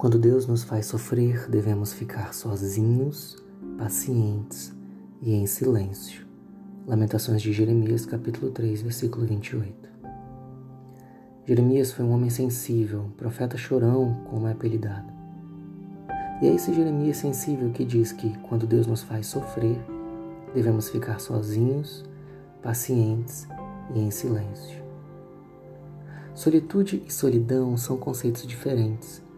Quando Deus nos faz sofrer, devemos ficar sozinhos, pacientes e em silêncio. Lamentações de Jeremias, capítulo 3, versículo 28. Jeremias foi um homem sensível, profeta chorão, como é apelidado. E é esse Jeremias sensível que diz que, quando Deus nos faz sofrer, devemos ficar sozinhos, pacientes e em silêncio. Solitude e solidão são conceitos diferentes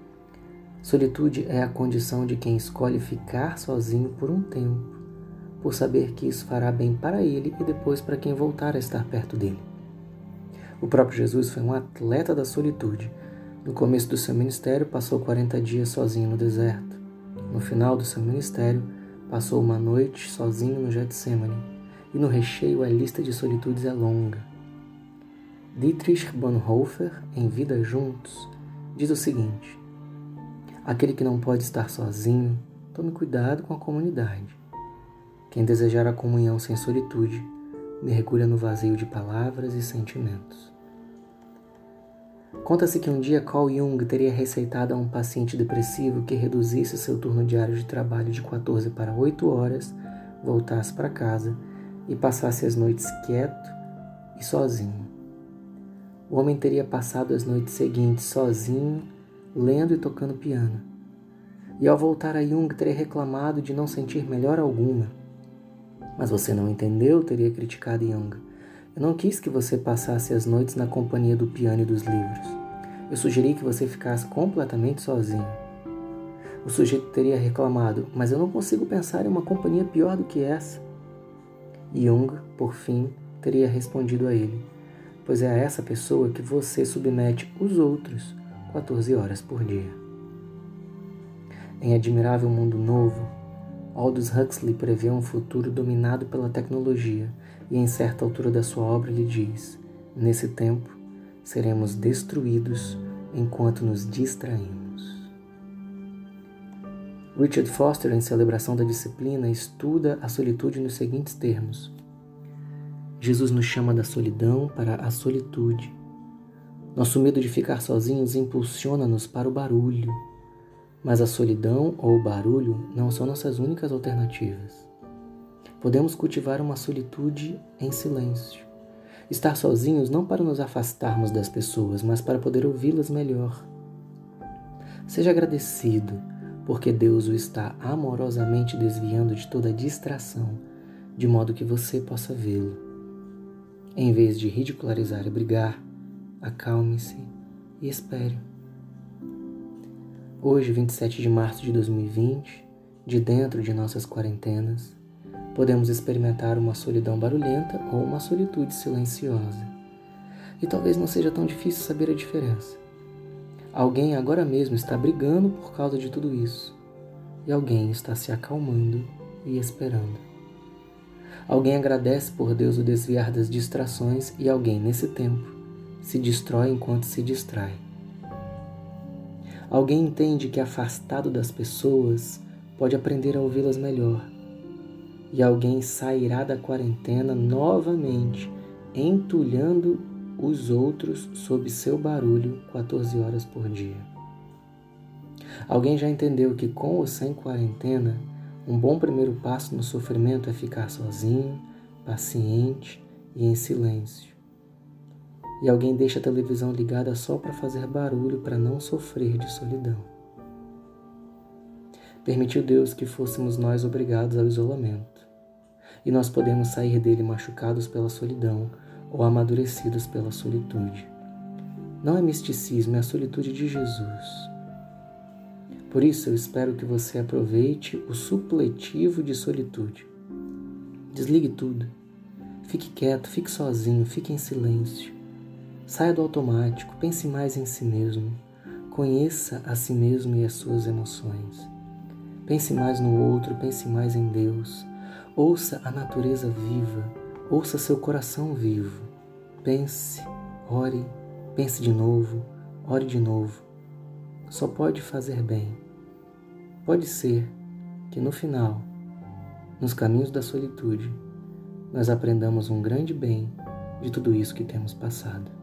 Solitude é a condição de quem escolhe ficar sozinho por um tempo, por saber que isso fará bem para ele e depois para quem voltar a estar perto dele. O próprio Jesus foi um atleta da solitude. No começo do seu ministério, passou 40 dias sozinho no deserto. No final do seu ministério, passou uma noite sozinho no Getsemane. E no recheio, a lista de solitudes é longa. Dietrich Bonhoeffer, em Vida Juntos, diz o seguinte: Aquele que não pode estar sozinho, tome cuidado com a comunidade. Quem desejar a comunhão sem solitude, mergulha no vazio de palavras e sentimentos. Conta-se que um dia Carl Jung teria receitado a um paciente depressivo que reduzisse seu turno diário de trabalho de 14 para 8 horas, voltasse para casa e passasse as noites quieto e sozinho. O homem teria passado as noites seguintes sozinho lendo e tocando piano. E ao voltar a Jung, teria reclamado de não sentir melhor alguma. Mas você não entendeu, teria criticado Jung. Eu não quis que você passasse as noites na companhia do piano e dos livros. Eu sugeri que você ficasse completamente sozinho. O sujeito teria reclamado, mas eu não consigo pensar em uma companhia pior do que essa. Jung, por fim, teria respondido a ele: Pois é a essa pessoa que você submete os outros 14 horas por dia. Em Admirável Mundo Novo, Aldous Huxley prevê um futuro dominado pela tecnologia e, em certa altura da sua obra, lhe diz: Nesse tempo, seremos destruídos enquanto nos distraímos. Richard Foster, em Celebração da Disciplina, estuda a solitude nos seguintes termos: Jesus nos chama da solidão para a solitude nosso medo de ficar sozinhos impulsiona-nos para o barulho, mas a solidão ou o barulho não são nossas únicas alternativas. Podemos cultivar uma solitude em silêncio. Estar sozinhos não para nos afastarmos das pessoas, mas para poder ouvi-las melhor. Seja agradecido, porque Deus o está amorosamente desviando de toda distração, de modo que você possa vê-lo. Em vez de ridicularizar e brigar, acalme-se e espere. Hoje, 27 de março de 2020, de dentro de nossas quarentenas, podemos experimentar uma solidão barulhenta ou uma solitude silenciosa. E talvez não seja tão difícil saber a diferença. Alguém agora mesmo está brigando por causa de tudo isso, e alguém está se acalmando e esperando. Alguém agradece por Deus o desviar das distrações e alguém, nesse tempo, se destrói enquanto se distrai. Alguém entende que afastado das pessoas pode aprender a ouvi-las melhor. E alguém sairá da quarentena novamente, entulhando os outros sob seu barulho 14 horas por dia. Alguém já entendeu que com ou sem quarentena, um bom primeiro passo no sofrimento é ficar sozinho, paciente e em silêncio e alguém deixa a televisão ligada só para fazer barulho para não sofrer de solidão. Permitiu Deus que fôssemos nós obrigados ao isolamento, e nós podemos sair dele machucados pela solidão ou amadurecidos pela solitude. Não é misticismo, é a solitude de Jesus. Por isso eu espero que você aproveite o supletivo de solitude. Desligue tudo. Fique quieto, fique sozinho, fique em silêncio. Saia do automático, pense mais em si mesmo. Conheça a si mesmo e as suas emoções. Pense mais no outro, pense mais em Deus. Ouça a natureza viva, ouça seu coração vivo. Pense, ore, pense de novo, ore de novo. Só pode fazer bem. Pode ser que no final, nos caminhos da solitude, nós aprendamos um grande bem de tudo isso que temos passado.